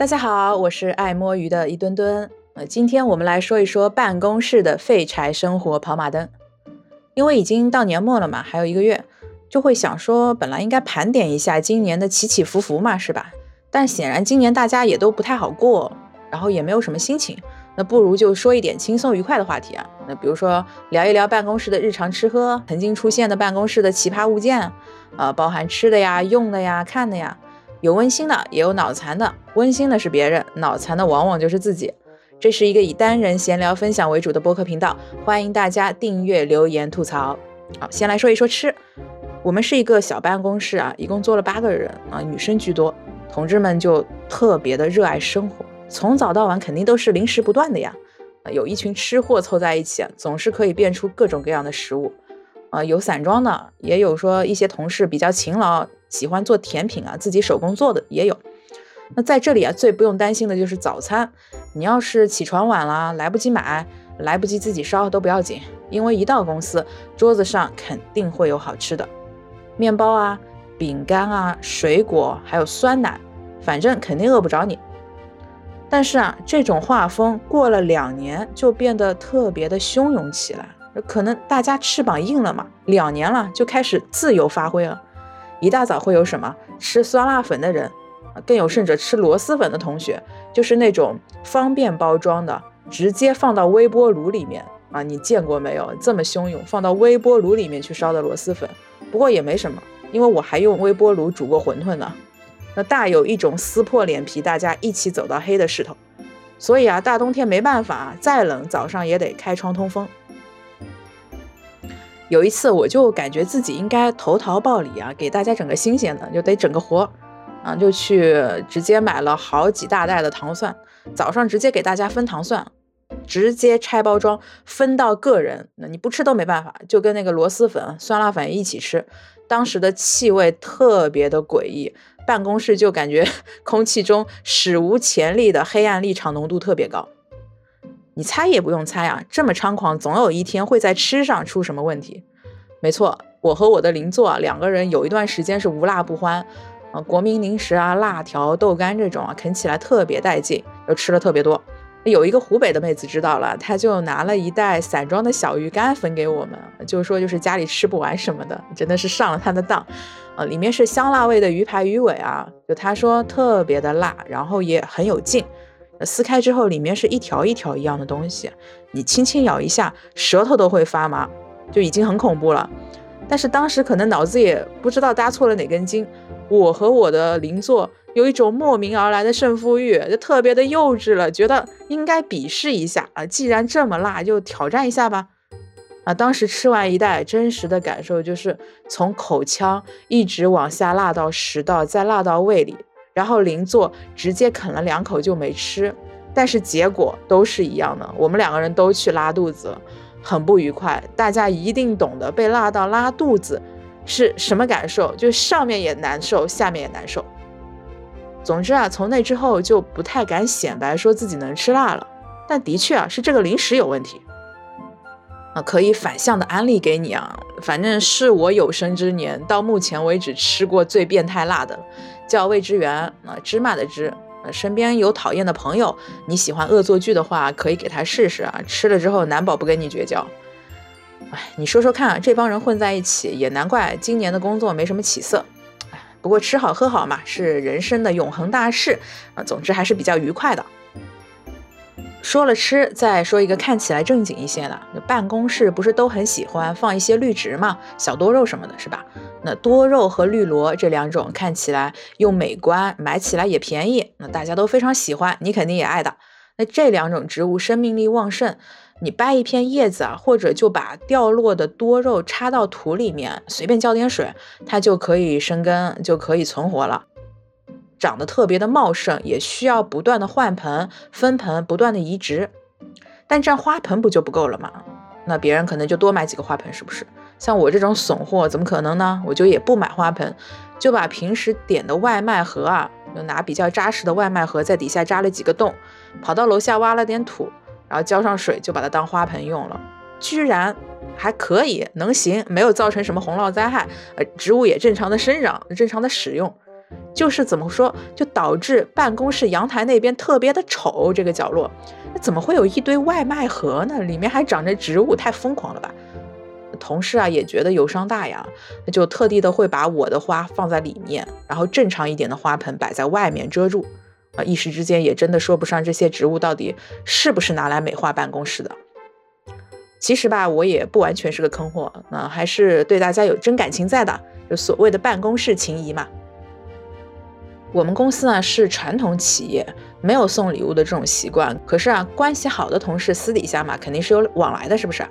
大家好，我是爱摸鱼的一墩墩。呃，今天我们来说一说办公室的废柴生活跑马灯。因为已经到年末了嘛，还有一个月，就会想说，本来应该盘点一下今年的起起伏伏嘛，是吧？但显然今年大家也都不太好过，然后也没有什么心情。那不如就说一点轻松愉快的话题啊。那比如说聊一聊办公室的日常吃喝，曾经出现的办公室的奇葩物件，啊，包含吃的呀、用的呀、看的呀。有温馨的，也有脑残的。温馨的是别人，脑残的往往就是自己。这是一个以单人闲聊分享为主的播客频道，欢迎大家订阅、留言、吐槽。好，先来说一说吃。我们是一个小办公室啊，一共坐了八个人啊，女生居多。同志们就特别的热爱生活，从早到晚肯定都是零食不断的呀。有一群吃货凑在一起，总是可以变出各种各样的食物。啊，有散装的，也有说一些同事比较勤劳。喜欢做甜品啊，自己手工做的也有。那在这里啊，最不用担心的就是早餐。你要是起床晚了，来不及买，来不及自己烧都不要紧，因为一到公司，桌子上肯定会有好吃的，面包啊、饼干啊、水果，还有酸奶，反正肯定饿不着你。但是啊，这种画风过了两年就变得特别的汹涌起来，可能大家翅膀硬了嘛，两年了就开始自由发挥了。一大早会有什么吃酸辣粉的人，更有甚者吃螺蛳粉的同学，就是那种方便包装的，直接放到微波炉里面啊！你见过没有这么汹涌放到微波炉里面去烧的螺蛳粉？不过也没什么，因为我还用微波炉煮过馄饨呢。那大有一种撕破脸皮，大家一起走到黑的势头。所以啊，大冬天没办法，再冷早上也得开窗通风。有一次，我就感觉自己应该投桃报李啊，给大家整个新鲜的，就得整个活，啊，就去直接买了好几大袋的糖蒜，早上直接给大家分糖蒜，直接拆包装分到个人，那你不吃都没办法，就跟那个螺蛳粉、酸辣粉一起吃。当时的气味特别的诡异，办公室就感觉 空气中史无前例的黑暗立场浓度特别高。你猜也不用猜啊，这么猖狂，总有一天会在吃上出什么问题。没错，我和我的邻座两个人有一段时间是无辣不欢，啊，国民零食啊，辣条、豆干这种啊，啃起来特别带劲，又吃了特别多。有一个湖北的妹子知道了，她就拿了一袋散装的小鱼干分给我们，就说就是家里吃不完什么的，真的是上了她的当。啊，里面是香辣味的鱼排、鱼尾啊，就她说特别的辣，然后也很有劲。撕开之后，里面是一条一条一样的东西，你轻轻咬一下，舌头都会发麻。就已经很恐怖了，但是当时可能脑子也不知道搭错了哪根筋，我和我的邻座有一种莫名而来的胜负欲，就特别的幼稚了，觉得应该比试一下啊，既然这么辣，就挑战一下吧。啊，当时吃完一袋，真实的感受就是从口腔一直往下辣到食道，再辣到胃里，然后邻座直接啃了两口就没吃，但是结果都是一样的，我们两个人都去拉肚子了。很不愉快，大家一定懂得被辣到拉肚子是什么感受，就上面也难受，下面也难受。总之啊，从那之后就不太敢显摆说自己能吃辣了。但的确啊，是这个零食有问题啊，可以反向的安利给你啊，反正是我有生之年到目前为止吃过最变态辣的，叫味之源啊，芝麻的芝。呃，身边有讨厌的朋友，你喜欢恶作剧的话，可以给他试试啊。吃了之后，难保不跟你绝交。哎，你说说看，这帮人混在一起，也难怪今年的工作没什么起色。不过吃好喝好嘛，是人生的永恒大事啊。总之还是比较愉快的。说了吃，再说一个看起来正经一些的。办公室不是都很喜欢放一些绿植嘛，小多肉什么的，是吧？那多肉和绿萝这两种看起来又美观，买起来也便宜，那大家都非常喜欢，你肯定也爱的。那这两种植物生命力旺盛，你掰一片叶子啊，或者就把掉落的多肉插到土里面，随便浇点水，它就可以生根，就可以存活了。长得特别的茂盛，也需要不断的换盆、分盆，不断的移植。但这样花盆不就不够了吗？那别人可能就多买几个花盆，是不是？像我这种怂货，怎么可能呢？我就也不买花盆，就把平时点的外卖盒啊，就拿比较扎实的外卖盒，在底下扎了几个洞，跑到楼下挖了点土，然后浇上水，就把它当花盆用了。居然还可以，能行，没有造成什么洪涝灾害，呃，植物也正常的生长，正常的使用。就是怎么说，就导致办公室阳台那边特别的丑。这个角落，那怎么会有一堆外卖盒呢？里面还长着植物，太疯狂了吧！同事啊也觉得有伤大雅，那就特地的会把我的花放在里面，然后正常一点的花盆摆在外面遮住。啊，一时之间也真的说不上这些植物到底是不是拿来美化办公室的。其实吧，我也不完全是个坑货，那还是对大家有真感情在的，就所谓的办公室情谊嘛。我们公司呢是传统企业，没有送礼物的这种习惯。可是啊，关系好的同事私底下嘛，肯定是有往来的，是不是？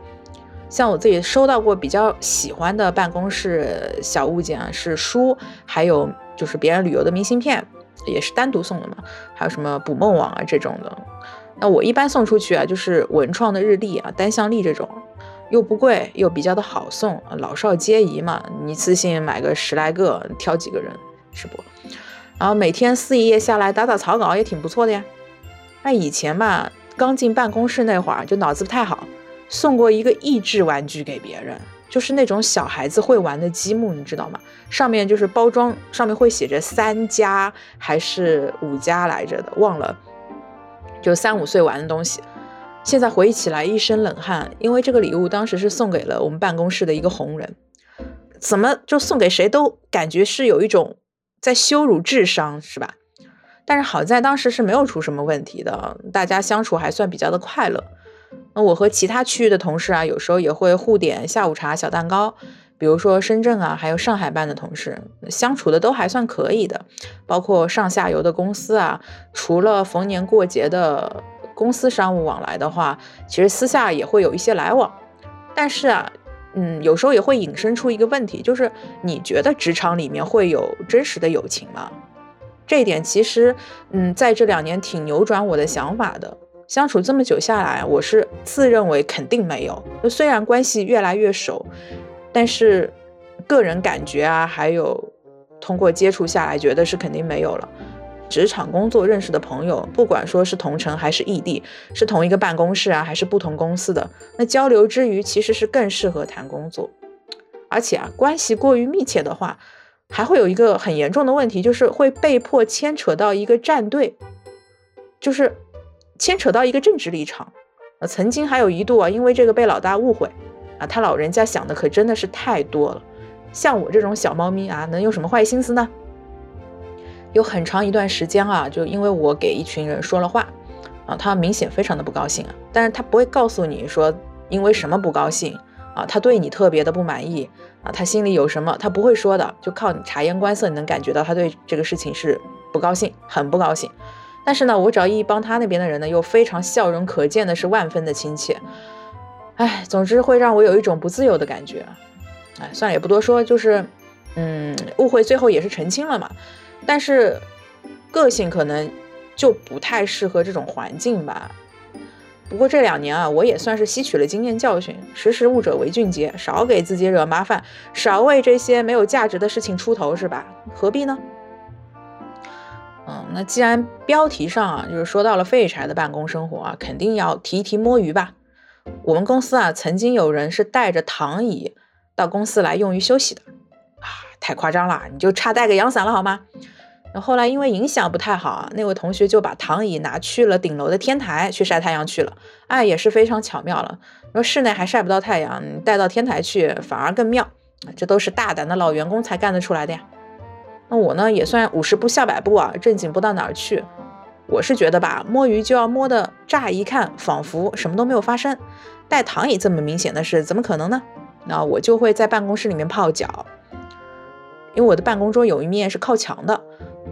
像我自己收到过比较喜欢的办公室小物件啊，是书，还有就是别人旅游的明信片，也是单独送的嘛。还有什么捕梦网啊这种的。那我一般送出去啊，就是文创的日历啊、单向历这种，又不贵，又比较的好送，老少皆宜嘛。一次性买个十来个，挑几个人，是不？然后每天撕一页下来，打打草稿也挺不错的呀。那以前吧，刚进办公室那会儿，就脑子不太好，送过一个益智玩具给别人，就是那种小孩子会玩的积木，你知道吗？上面就是包装上面会写着三加还是五加来着的，忘了。就三五岁玩的东西，现在回忆起来一身冷汗，因为这个礼物当时是送给了我们办公室的一个红人，怎么就送给谁都感觉是有一种。在羞辱智商是吧？但是好在当时是没有出什么问题的，大家相处还算比较的快乐。那我和其他区域的同事啊，有时候也会互点下午茶、小蛋糕。比如说深圳啊，还有上海办的同事，相处的都还算可以的。包括上下游的公司啊，除了逢年过节的公司商务往来的话，其实私下也会有一些来往。但是啊。嗯，有时候也会引申出一个问题，就是你觉得职场里面会有真实的友情吗？这一点其实，嗯，在这两年挺扭转我的想法的。相处这么久下来，我是自认为肯定没有。虽然关系越来越熟，但是个人感觉啊，还有通过接触下来，觉得是肯定没有了。职场工作认识的朋友，不管说是同城还是异地，是同一个办公室啊，还是不同公司的，那交流之余，其实是更适合谈工作。而且啊，关系过于密切的话，还会有一个很严重的问题，就是会被迫牵扯到一个战队，就是牵扯到一个政治立场。呃，曾经还有一度啊，因为这个被老大误会啊，他老人家想的可真的是太多了。像我这种小猫咪啊，能有什么坏心思呢？有很长一段时间啊，就因为我给一群人说了话，啊，他明显非常的不高兴啊，但是他不会告诉你说因为什么不高兴啊，他对你特别的不满意啊，他心里有什么，他不会说的，就靠你察言观色，你能感觉到他对这个事情是不高兴，很不高兴。但是呢，我只要一帮他那边的人呢，又非常笑容可见的是万分的亲切，哎，总之会让我有一种不自由的感觉，哎，算了，也不多说，就是，嗯，误会最后也是澄清了嘛。但是，个性可能就不太适合这种环境吧。不过这两年啊，我也算是吸取了经验教训，识时务者为俊杰，少给自己惹麻烦，少为这些没有价值的事情出头，是吧？何必呢？嗯，那既然标题上啊，就是说到了废柴的办公生活啊，肯定要提一提摸鱼吧。我们公司啊，曾经有人是带着躺椅到公司来用于休息的啊。太夸张了，你就差带个阳伞了好吗？那后来因为影响不太好啊，那位同学就把躺椅拿去了顶楼的天台去晒太阳去了。哎，也是非常巧妙了。说室内还晒不到太阳，带到天台去反而更妙。这都是大胆的老员工才干得出来的呀。那我呢也算五十步笑百步啊，正经不到哪儿去。我是觉得吧，摸鱼就要摸的乍一看仿佛什么都没有发生。带躺椅这么明显的事，怎么可能呢？那我就会在办公室里面泡脚。因为我的办公桌有一面是靠墙的，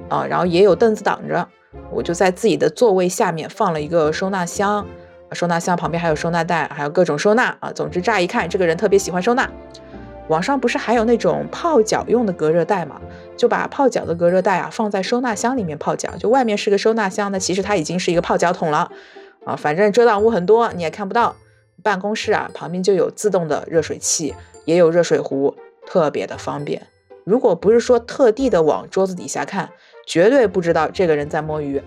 啊，然后也有凳子挡着，我就在自己的座位下面放了一个收纳箱，收纳箱旁边还有收纳袋，还有各种收纳啊。总之，乍一看这个人特别喜欢收纳。网上不是还有那种泡脚用的隔热袋吗？就把泡脚的隔热袋啊放在收纳箱里面泡脚，就外面是个收纳箱，那其实它已经是一个泡脚桶了啊。反正遮挡物很多，你也看不到。办公室啊旁边就有自动的热水器，也有热水壶，特别的方便。如果不是说特地的往桌子底下看，绝对不知道这个人在摸鱼。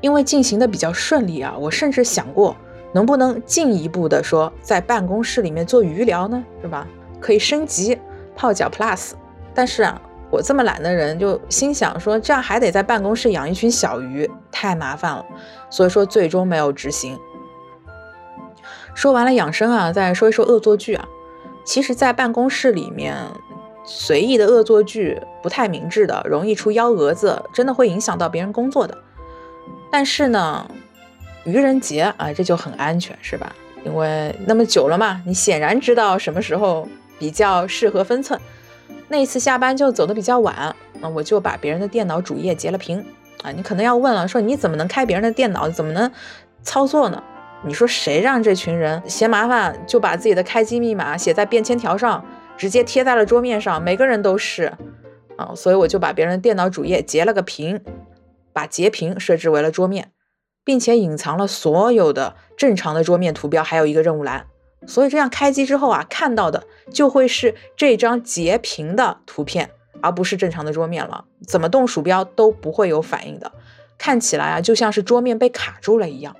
因为进行的比较顺利啊，我甚至想过能不能进一步的说在办公室里面做鱼疗呢，是吧？可以升级泡脚 Plus。但是啊，我这么懒的人就心想说，这样还得在办公室养一群小鱼，太麻烦了，所以说最终没有执行。说完了养生啊，再说一说恶作剧啊。其实，在办公室里面随意的恶作剧不太明智的，容易出幺蛾子，真的会影响到别人工作的。但是呢，愚人节啊，这就很安全，是吧？因为那么久了嘛，你显然知道什么时候比较适合分寸。那次下班就走的比较晚，那我就把别人的电脑主页截了屏啊。你可能要问了，说你怎么能开别人的电脑，怎么能操作呢？你说谁让这群人嫌麻烦，就把自己的开机密码写在便签条上，直接贴在了桌面上，每个人都是啊，所以我就把别人电脑主页截了个屏，把截屏设置为了桌面，并且隐藏了所有的正常的桌面图标，还有一个任务栏，所以这样开机之后啊，看到的就会是这张截屏的图片，而不是正常的桌面了，怎么动鼠标都不会有反应的，看起来啊就像是桌面被卡住了一样。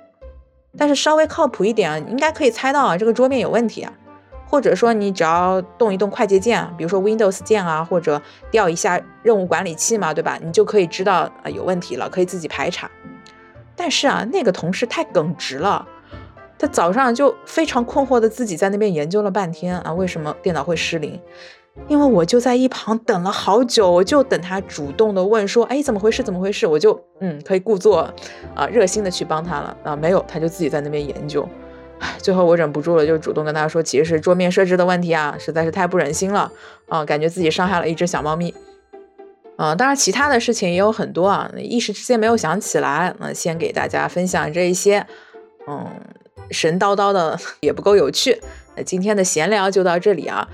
但是稍微靠谱一点啊，应该可以猜到啊，这个桌面有问题啊，或者说你只要动一动快捷键，比如说 Windows 键啊，或者调一下任务管理器嘛，对吧？你就可以知道啊有问题了，可以自己排查。但是啊，那个同事太耿直了，他早上就非常困惑的自己在那边研究了半天啊，为什么电脑会失灵？因为我就在一旁等了好久，我就等他主动的问说，哎，怎么回事？怎么回事？我就嗯，可以故作啊热心的去帮他了啊，没有，他就自己在那边研究。唉，最后我忍不住了，就主动跟他说，其实是桌面设置的问题啊，实在是太不忍心了啊，感觉自己伤害了一只小猫咪。啊，当然其他的事情也有很多啊，一时之间没有想起来，那先给大家分享这一些，嗯，神叨叨的也不够有趣。那今天的闲聊就到这里啊。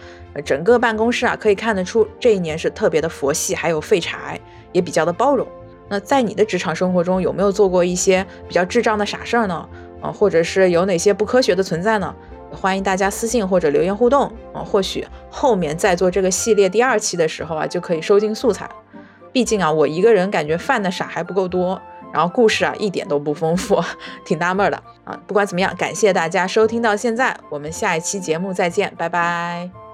整个办公室啊，可以看得出这一年是特别的佛系，还有废柴，也比较的包容。那在你的职场生活中，有没有做过一些比较智障的傻事儿呢？啊，或者是有哪些不科学的存在呢？欢迎大家私信或者留言互动啊。或许后面在做这个系列第二期的时候啊，就可以收进素材。毕竟啊，我一个人感觉犯的傻还不够多。然后故事啊一点都不丰富，挺纳闷的不管怎么样，感谢大家收听到现在，我们下一期节目再见，拜拜。